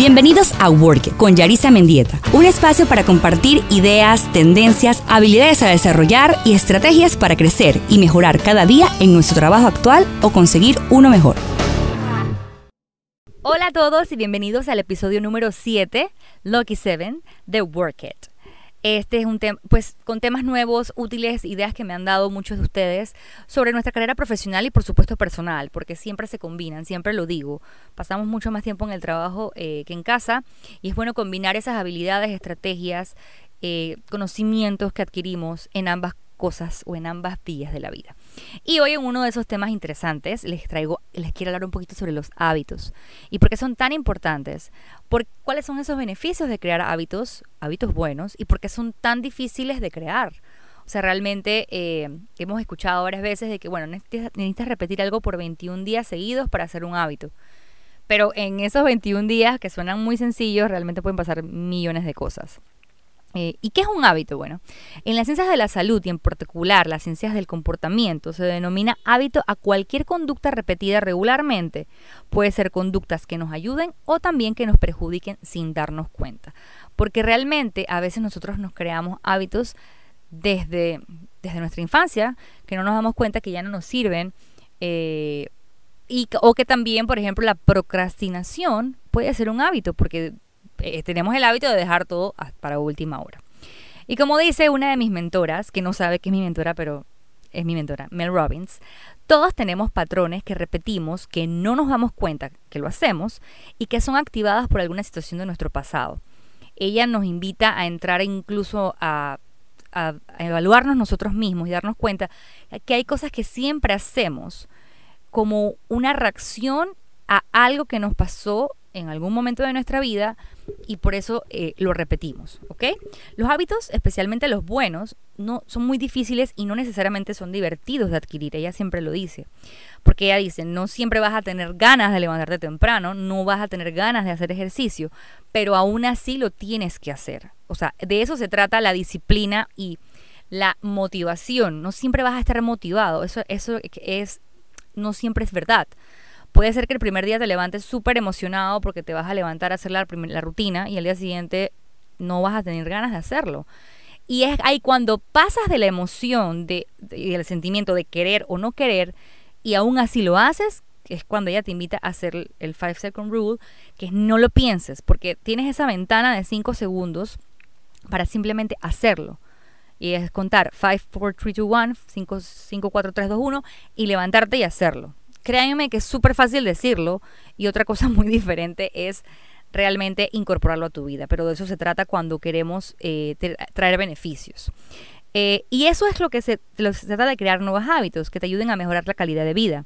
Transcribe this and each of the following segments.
Bienvenidos a Work con Yarisa Mendieta, un espacio para compartir ideas, tendencias, habilidades a desarrollar y estrategias para crecer y mejorar cada día en nuestro trabajo actual o conseguir uno mejor. Hola a todos y bienvenidos al episodio número 7, Lucky 7, de Work It. Este es un tema, pues con temas nuevos, útiles, ideas que me han dado muchos de ustedes sobre nuestra carrera profesional y por supuesto personal, porque siempre se combinan, siempre lo digo. Pasamos mucho más tiempo en el trabajo eh, que en casa y es bueno combinar esas habilidades, estrategias, eh, conocimientos que adquirimos en ambas cosas o en ambas vías de la vida. Y hoy en uno de esos temas interesantes les traigo, les quiero hablar un poquito sobre los hábitos y por qué son tan importantes, por cuáles son esos beneficios de crear hábitos, hábitos buenos y por qué son tan difíciles de crear. O sea, realmente eh, hemos escuchado varias veces de que, bueno, necesitas repetir algo por 21 días seguidos para hacer un hábito. Pero en esos 21 días, que suenan muy sencillos, realmente pueden pasar millones de cosas. Eh, ¿Y qué es un hábito? Bueno, en las ciencias de la salud y en particular las ciencias del comportamiento se denomina hábito a cualquier conducta repetida regularmente. Puede ser conductas que nos ayuden o también que nos perjudiquen sin darnos cuenta. Porque realmente a veces nosotros nos creamos hábitos desde, desde nuestra infancia que no nos damos cuenta que ya no nos sirven. Eh, y, o que también, por ejemplo, la procrastinación puede ser un hábito porque eh, tenemos el hábito de dejar todo para última hora. Y como dice una de mis mentoras, que no sabe que es mi mentora, pero es mi mentora, Mel Robbins, todos tenemos patrones que repetimos, que no nos damos cuenta que lo hacemos y que son activadas por alguna situación de nuestro pasado. Ella nos invita a entrar incluso a, a evaluarnos nosotros mismos y darnos cuenta que hay cosas que siempre hacemos como una reacción a algo que nos pasó en algún momento de nuestra vida y por eso eh, lo repetimos, ¿ok? Los hábitos, especialmente los buenos, no son muy difíciles y no necesariamente son divertidos de adquirir. Ella siempre lo dice, porque ella dice, no siempre vas a tener ganas de levantarte temprano, no vas a tener ganas de hacer ejercicio, pero aún así lo tienes que hacer. O sea, de eso se trata la disciplina y la motivación. No siempre vas a estar motivado. Eso, eso es, no siempre es verdad. Puede ser que el primer día te levantes súper emocionado porque te vas a levantar a hacer la, rutina y el día siguiente no vas a tener ganas de hacerlo. Y es ahí cuando pasas de la emoción, de, del sentimiento de querer o no querer, y aún así lo haces, es cuando ella te invita a hacer el 5 second rule, que es no lo pienses, porque tienes esa ventana de 5 segundos para simplemente hacerlo. Y es contar 5, 4, 3, 2, 1, 5, 5, 4, 3, 2, 1 y levantarte y hacerlo créanme que es súper fácil decirlo y otra cosa muy diferente es realmente incorporarlo a tu vida, pero de eso se trata cuando queremos eh, traer beneficios. Eh, y eso es lo que se, se trata de crear nuevos hábitos que te ayuden a mejorar la calidad de vida.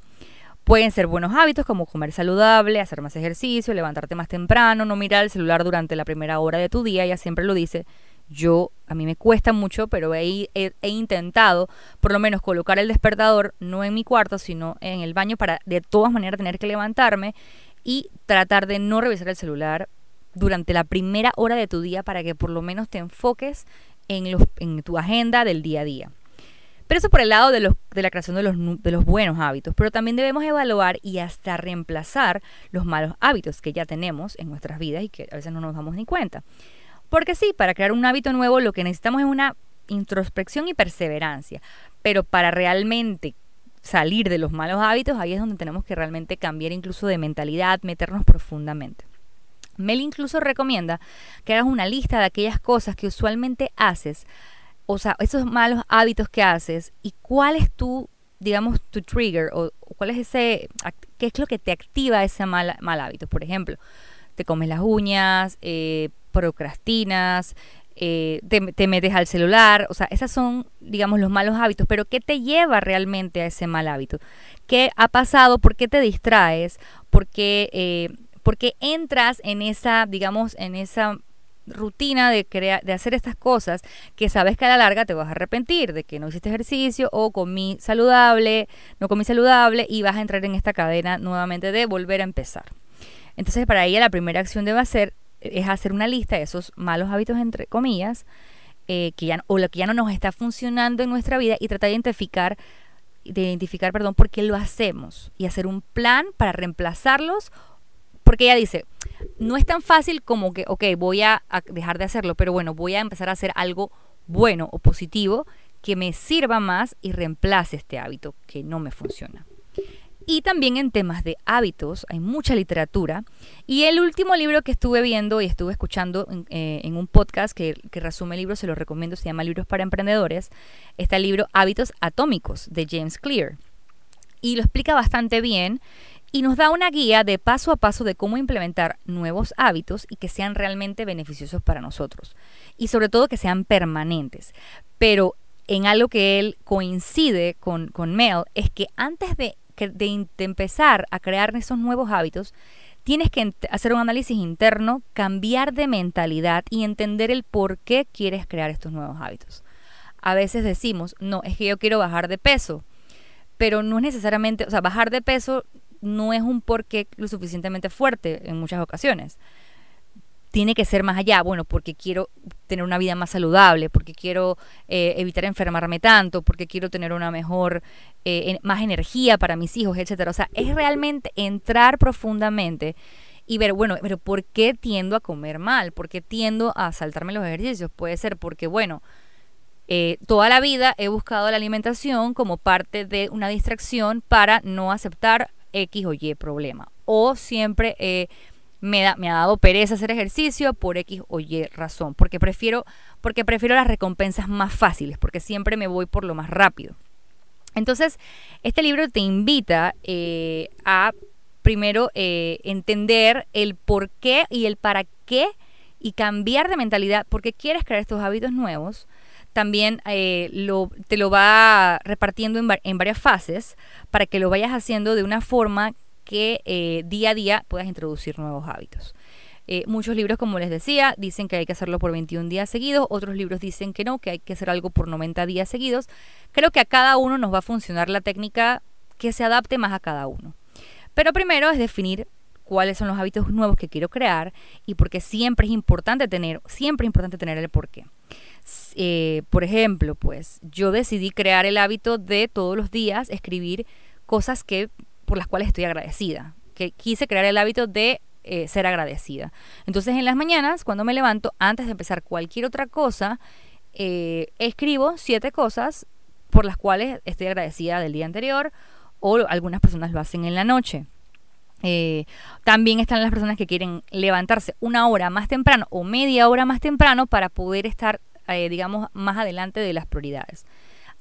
Pueden ser buenos hábitos como comer saludable, hacer más ejercicio, levantarte más temprano, no mirar el celular durante la primera hora de tu día, ella siempre lo dice, yo, a mí me cuesta mucho, pero he, he, intentado por lo menos colocar el despertador no en mi cuarto, sino en el baño para de todas maneras tener que levantarme y tratar de no revisar el celular durante la primera hora de tu día para que por lo menos te enfoques en, los, en tu agenda del día a día. Pero eso por el lado de, los, de la creación de los, de los buenos hábitos, pero también debemos evaluar y hasta reemplazar los malos hábitos que ya tenemos en nuestras vidas y que a veces no nos damos ni cuenta. Porque sí, para crear un hábito nuevo lo que necesitamos es una introspección y perseverancia. Pero para realmente salir de los malos hábitos, ahí es donde tenemos que realmente cambiar incluso de mentalidad, meternos profundamente. Mel incluso recomienda que hagas una lista de aquellas cosas que usualmente haces, o sea, esos malos hábitos que haces y cuál es tu, digamos, tu trigger o, cuál es ese, qué es lo que te activa ese mal, mal hábito. Por ejemplo, te comes las uñas, eh, procrastinas, eh, te, metes al celular, o sea, esos son, digamos, los malos hábitos, pero ¿qué te lleva realmente a ese mal hábito? ¿Qué ha pasado? ¿Por qué te distraes? ¿Por qué, eh, entras en esa, digamos, en esa rutina de, de hacer estas cosas que sabes que a la larga te vas a arrepentir de que no hiciste ejercicio o comí saludable, no comí saludable y vas a entrar en esta cadena nuevamente de volver a empezar. Entonces para ella la primera acción debe ser es hacer una lista de esos malos hábitos, entre comillas, eh, que ya, o lo que ya no nos está funcionando en nuestra vida y tratar de identificar, de identificar, perdón, por qué lo hacemos y hacer un plan para reemplazarlos porque ella dice, no es tan fácil como que, ok, voy a, a dejar de hacerlo, pero bueno, voy a empezar a hacer algo bueno o positivo que me sirva más y reemplace este hábito que no me funciona. Y también en temas de hábitos hay mucha literatura. Y el último libro que estuve viendo y estuve escuchando en, eh, un podcast que, resume el libro, se lo recomiendo, se llama Libros para Emprendedores, está el libro Hábitos Atómicos de James Clear. Y lo explica bastante bien y nos da una guía de paso a paso de cómo implementar nuevos hábitos y que sean realmente beneficiosos para nosotros. Y sobre todo que sean permanentes. Pero en algo que él coincide con, con Mel es que antes de de, empezar a crear esos nuevos hábitos, tienes que hacer un análisis interno, cambiar de mentalidad y entender el por qué quieres crear estos nuevos hábitos. A veces decimos, no, es que yo quiero bajar de peso, pero no es necesariamente, o sea, bajar de peso no es un porqué lo suficientemente fuerte en muchas ocasiones tiene que ser más allá, bueno, porque quiero tener una vida más saludable, porque quiero eh, evitar enfermarme tanto, porque quiero tener una mejor, eh, más energía para mis hijos, etcétera. O sea, es realmente entrar profundamente y ver, bueno, pero ¿por qué tiendo a comer mal? ¿Por qué tiendo a saltarme los ejercicios? Puede ser porque, bueno, eh, toda la vida he buscado la alimentación como parte de una distracción para no aceptar X o Y problema. O siempre me, ha dado pereza hacer ejercicio por X o Y razón, porque prefiero, porque prefiero las recompensas más fáciles, porque siempre me voy por lo más rápido. Entonces, este libro te invita eh, a primero eh, entender el por qué y el para qué y cambiar de mentalidad, porque quieres crear estos hábitos nuevos. También eh, te lo va repartiendo en, en varias fases para que lo vayas haciendo de una forma que eh, día a día puedas introducir nuevos hábitos. Eh, muchos libros, como les decía, dicen que hay que hacerlo por 21 días seguidos, otros libros dicen que no, que hay que hacer algo por 90 días seguidos. Creo que a cada uno nos va a funcionar la técnica que se adapte más a cada uno. Pero primero es definir cuáles son los hábitos nuevos que quiero crear y porque siempre es importante tener, siempre es importante tener el porqué. Eh, por ejemplo, pues yo decidí crear el hábito de todos los días escribir cosas que por las cuales estoy agradecida, que quise crear el hábito de eh, ser agradecida. Entonces en las mañanas, cuando me levanto, antes de empezar cualquier otra cosa, eh, escribo siete cosas por las cuales estoy agradecida del día anterior o algunas personas lo hacen en la noche. Eh, también están las personas que quieren levantarse una hora más temprano o media hora más temprano para poder estar, digamos, más adelante de las prioridades.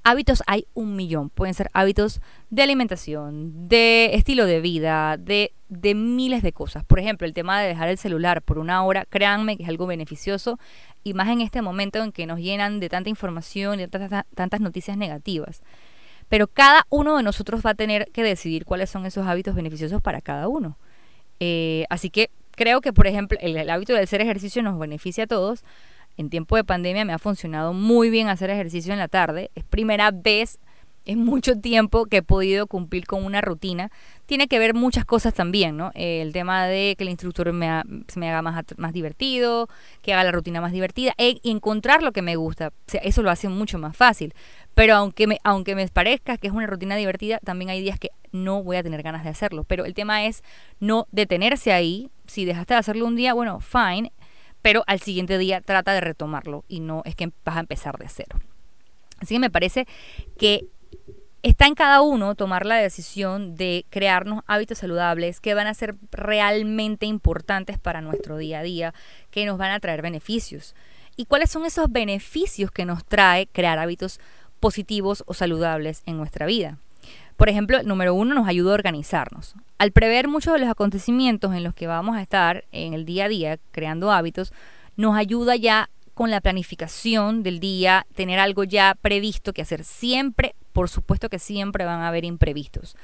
Hábitos hay un millón. Pueden ser hábitos de alimentación, de estilo de vida, de, de, miles de cosas. Por ejemplo, el tema de dejar el celular por una hora, créanme que es algo beneficioso y más en este momento en que nos llenan de tanta información y de tantas, noticias negativas. Pero cada uno de nosotros va a tener que decidir cuáles son esos hábitos beneficiosos para cada uno. Eh, así que creo que, por ejemplo, el hábito de hacer ejercicio nos beneficia a todos, en tiempo de pandemia me ha funcionado muy bien hacer ejercicio en la tarde. Es primera vez en mucho tiempo que he podido cumplir con una rutina. Tiene que ver muchas cosas también, ¿no? el tema de que el instructor me, me haga más, más divertido, que haga la rutina más divertida, e encontrar lo que me gusta. O eso lo hace mucho más fácil. Pero aunque me, aunque me parezca que es una rutina divertida, también hay días que no voy a tener ganas de hacerlo. Pero el tema es no detenerse ahí. Si dejaste de hacerlo un día, bueno, fine pero al siguiente día trata de retomarlo y no es que vas a empezar de cero. Así que me parece que está en cada uno tomar la decisión de crearnos hábitos saludables que van a ser realmente importantes para nuestro día a día, que nos van a traer beneficios. ¿Y cuáles son esos beneficios que nos trae crear hábitos positivos o saludables en nuestra vida? Por ejemplo, número uno nos ayuda a organizarnos. Al prever muchos de los acontecimientos en los que vamos a estar en el día a día creando hábitos, nos ayuda ya con la planificación del día, tener algo ya previsto que hacer. Siempre, por supuesto que siempre van a haber imprevistos.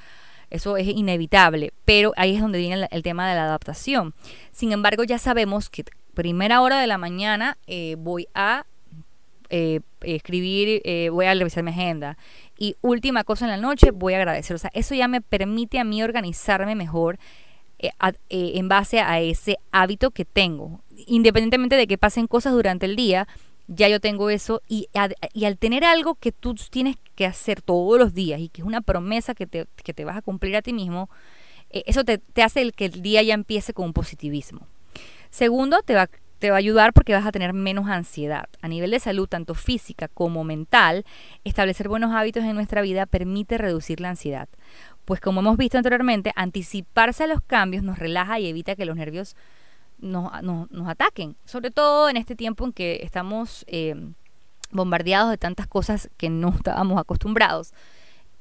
Eso es inevitable, pero ahí es donde viene el, tema de la adaptación. Sin embargo, ya sabemos que primera hora de la mañana eh, voy a eh, escribir, eh, voy a revisar mi agenda. Y última cosa en la noche, voy a agradecer. O sea, eso ya me permite a mí organizarme mejor eh, en base a ese hábito que tengo. Independientemente de que pasen cosas durante el día, ya yo tengo eso. Y, al tener algo que tú tienes que hacer todos los días y que es una promesa que te, que te vas a cumplir a ti mismo, eso te, te hace el que el día ya empiece con un positivismo. Segundo, te va, te va a ayudar porque vas a tener menos ansiedad. A nivel de salud, tanto física como mental, establecer buenos hábitos en nuestra vida permite reducir la ansiedad. Pues como hemos visto anteriormente, anticiparse a los cambios nos relaja y evita que los nervios nos, ataquen. Sobre todo en este tiempo en que estamos eh, bombardeados de tantas cosas que no estábamos acostumbrados.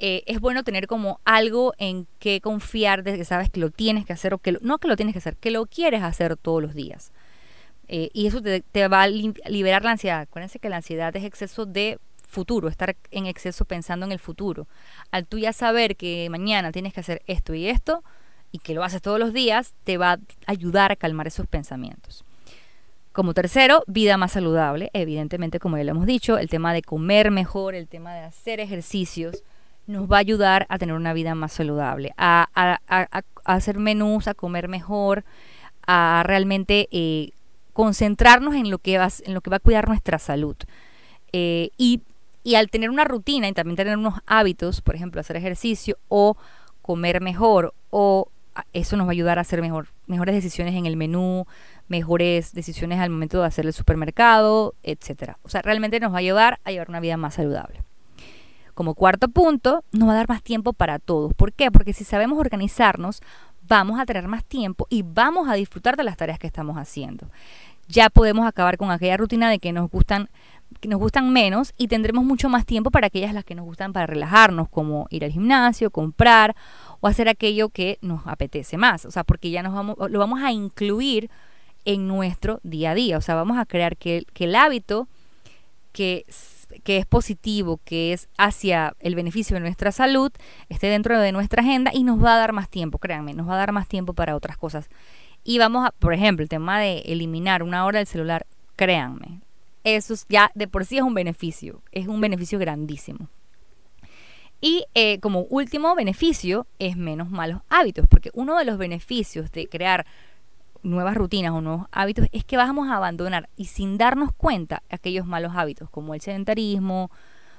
Eh, es bueno tener como algo en que confiar de que sabes que lo tienes que hacer o que no que lo tienes que hacer, que lo quieres hacer todos los días. Eh, y eso te, va a liberar la ansiedad. Acuérdense que la ansiedad es exceso de futuro, estar en exceso pensando en el futuro. Al tú ya saber que mañana tienes que hacer esto y esto y que lo haces todos los días, te va a ayudar a calmar esos pensamientos. Como tercero, vida más saludable. Evidentemente, como ya lo hemos dicho, el tema de comer mejor, el tema de hacer ejercicios, nos va a ayudar a tener una vida más saludable, a, hacer menús, a comer mejor, a realmente eh, concentrarnos en lo, que va, en lo que va a cuidar nuestra salud. Eh, y, y al tener una rutina y también tener unos hábitos, por ejemplo, hacer ejercicio o comer mejor, o eso nos va a ayudar a hacer mejor, mejores decisiones en el menú, mejores decisiones al momento de hacer el supermercado, etcétera. O sea, realmente nos va a ayudar a llevar una vida más saludable. Como cuarto punto, nos va a dar más tiempo para todos. ¿Por qué? Porque si sabemos organizarnos, vamos a tener más tiempo y vamos a disfrutar de las tareas que estamos haciendo. Ya podemos acabar con aquella rutina de que nos gustan que nos gustan menos y tendremos mucho más tiempo para aquellas las que nos gustan para relajarnos, como ir al gimnasio, comprar o hacer aquello que nos apetece más. O sea, porque ya nos vamos, lo vamos a incluir en nuestro día a día. O sea, vamos a crear que, que el hábito que que es positivo, que es hacia el beneficio de nuestra salud, esté dentro de nuestra agenda y nos va a dar más tiempo, créanme, nos va a dar más tiempo para otras cosas. Y vamos a, por ejemplo, el tema de eliminar una hora del celular, créanme, eso ya de por sí es un beneficio, es un beneficio grandísimo. Y eh, como último beneficio es menos malos hábitos, porque uno de los beneficios de crear nuevas rutinas o nuevos hábitos es que vamos a abandonar y sin darnos cuenta aquellos malos hábitos como el sedentarismo,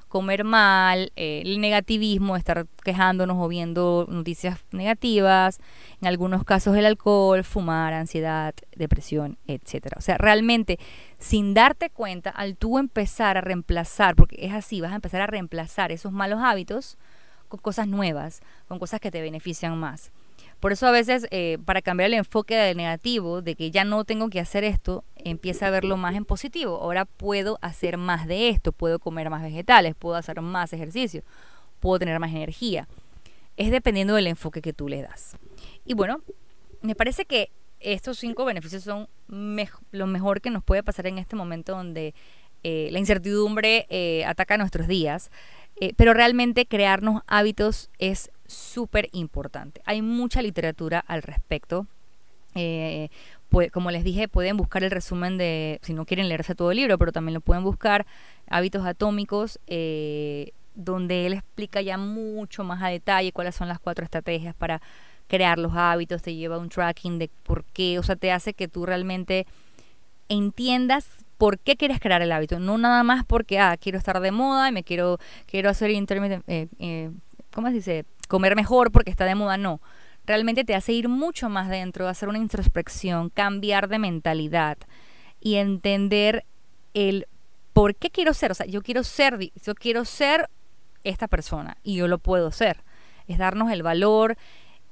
comer mal, eh, el negativismo, estar quejándonos o viendo noticias negativas, en algunos casos el alcohol, fumar, ansiedad, depresión, etcétera. O sea, realmente sin darte cuenta, al tú empezar a reemplazar, porque es así, vas a empezar a reemplazar esos malos hábitos con cosas nuevas, con cosas que te benefician más. Por eso a veces eh, para cambiar el enfoque del negativo, de que ya no tengo que hacer esto, empieza a verlo más en positivo. Ahora puedo hacer más de esto, puedo comer más vegetales, puedo hacer más ejercicio, puedo tener más energía. Es dependiendo del enfoque que tú le das. Y bueno, me parece que estos cinco beneficios son lo mejor que nos puede pasar en este momento donde eh, la incertidumbre eh, ataca nuestros días. Pero realmente crearnos hábitos es súper importante. Hay mucha literatura al respecto. Eh, como les dije, pueden buscar el resumen de, si no quieren leerse todo el libro, pero también lo pueden buscar, Hábitos Atómicos, eh, donde él explica ya mucho más a detalle cuáles son las cuatro estrategias para crear los hábitos, te lleva un tracking de por qué, o sea, te hace que tú realmente entiendas por qué quieres crear el hábito, no nada más porque, ah, quiero estar de moda y me quiero, quiero hacer intermittent, eh, eh, ¿cómo se dice? comer mejor porque está de moda, no. Realmente te hace ir mucho más dentro, hacer una introspección, cambiar de mentalidad y entender el por qué quiero ser. O sea, yo quiero ser, yo quiero ser esta persona y yo lo puedo ser. Es darnos el valor,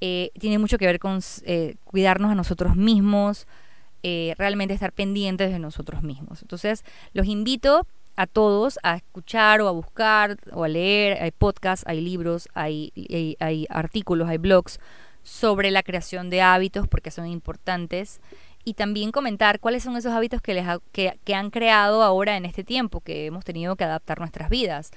eh, tiene mucho que ver con cuidarnos a nosotros mismos, eh, realmente estar pendientes de nosotros mismos. Entonces, los invito a todos a escuchar o a buscar o a leer. Hay podcasts, hay libros, hay, hay, artículos, hay blogs sobre la creación de hábitos porque son importantes y también comentar cuáles son esos hábitos que, les que, han creado ahora en este tiempo, que hemos tenido que adaptar nuestras vidas.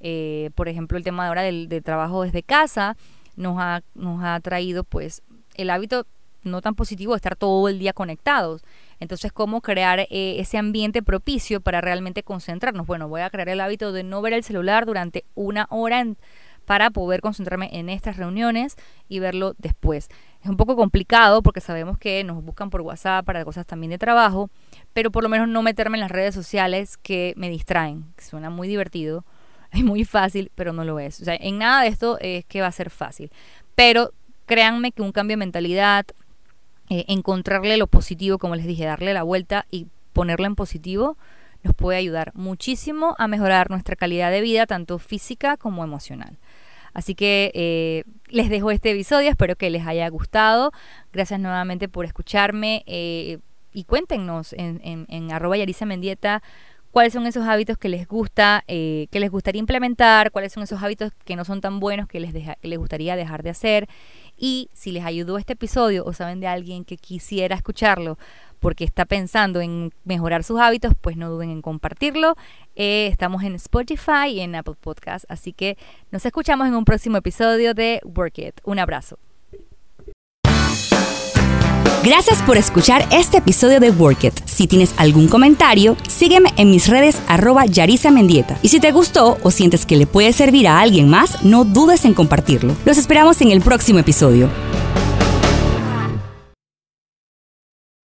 Eh, por ejemplo, el tema ahora del, del, trabajo desde casa nos ha, nos ha traído pues el hábito no tan positivo estar todo el día conectados. Entonces, ¿cómo crear eh, ese ambiente propicio para realmente concentrarnos? Bueno, voy a crear el hábito de no ver el celular durante una hora para poder concentrarme en estas reuniones y verlo después. Es un poco complicado porque sabemos que nos buscan por WhatsApp para cosas también de trabajo, pero por lo menos no meterme en las redes sociales que me distraen. Suena muy divertido, es muy fácil, pero no lo es. O sea, en nada de esto es que va a ser fácil. Pero créanme que un cambio de mentalidad, eh, encontrarle lo positivo, como les dije, darle la vuelta y ponerlo en positivo, nos puede ayudar muchísimo a mejorar nuestra calidad de vida, tanto física como emocional. Así que eh, les dejo este episodio, espero que les haya gustado. Gracias nuevamente por escucharme eh, y cuéntenos en, en, arroba Yarisa Mendieta cuáles son esos hábitos que les gusta, que les gustaría implementar, cuáles son esos hábitos que no son tan buenos que les, que les gustaría dejar de hacer. Y si les ayudó este episodio o saben de alguien que quisiera escucharlo porque está pensando en mejorar sus hábitos, pues no duden en compartirlo. Eh, estamos en Spotify y en Apple Podcast, así que nos escuchamos en un próximo episodio de Work It. Un abrazo. Gracias por escuchar este episodio de Work It. Si tienes algún comentario, sígueme en mis redes arroba Yarisa Mendieta. Y si te gustó o sientes que le puede servir a alguien más, no dudes en compartirlo. Los esperamos en el próximo episodio.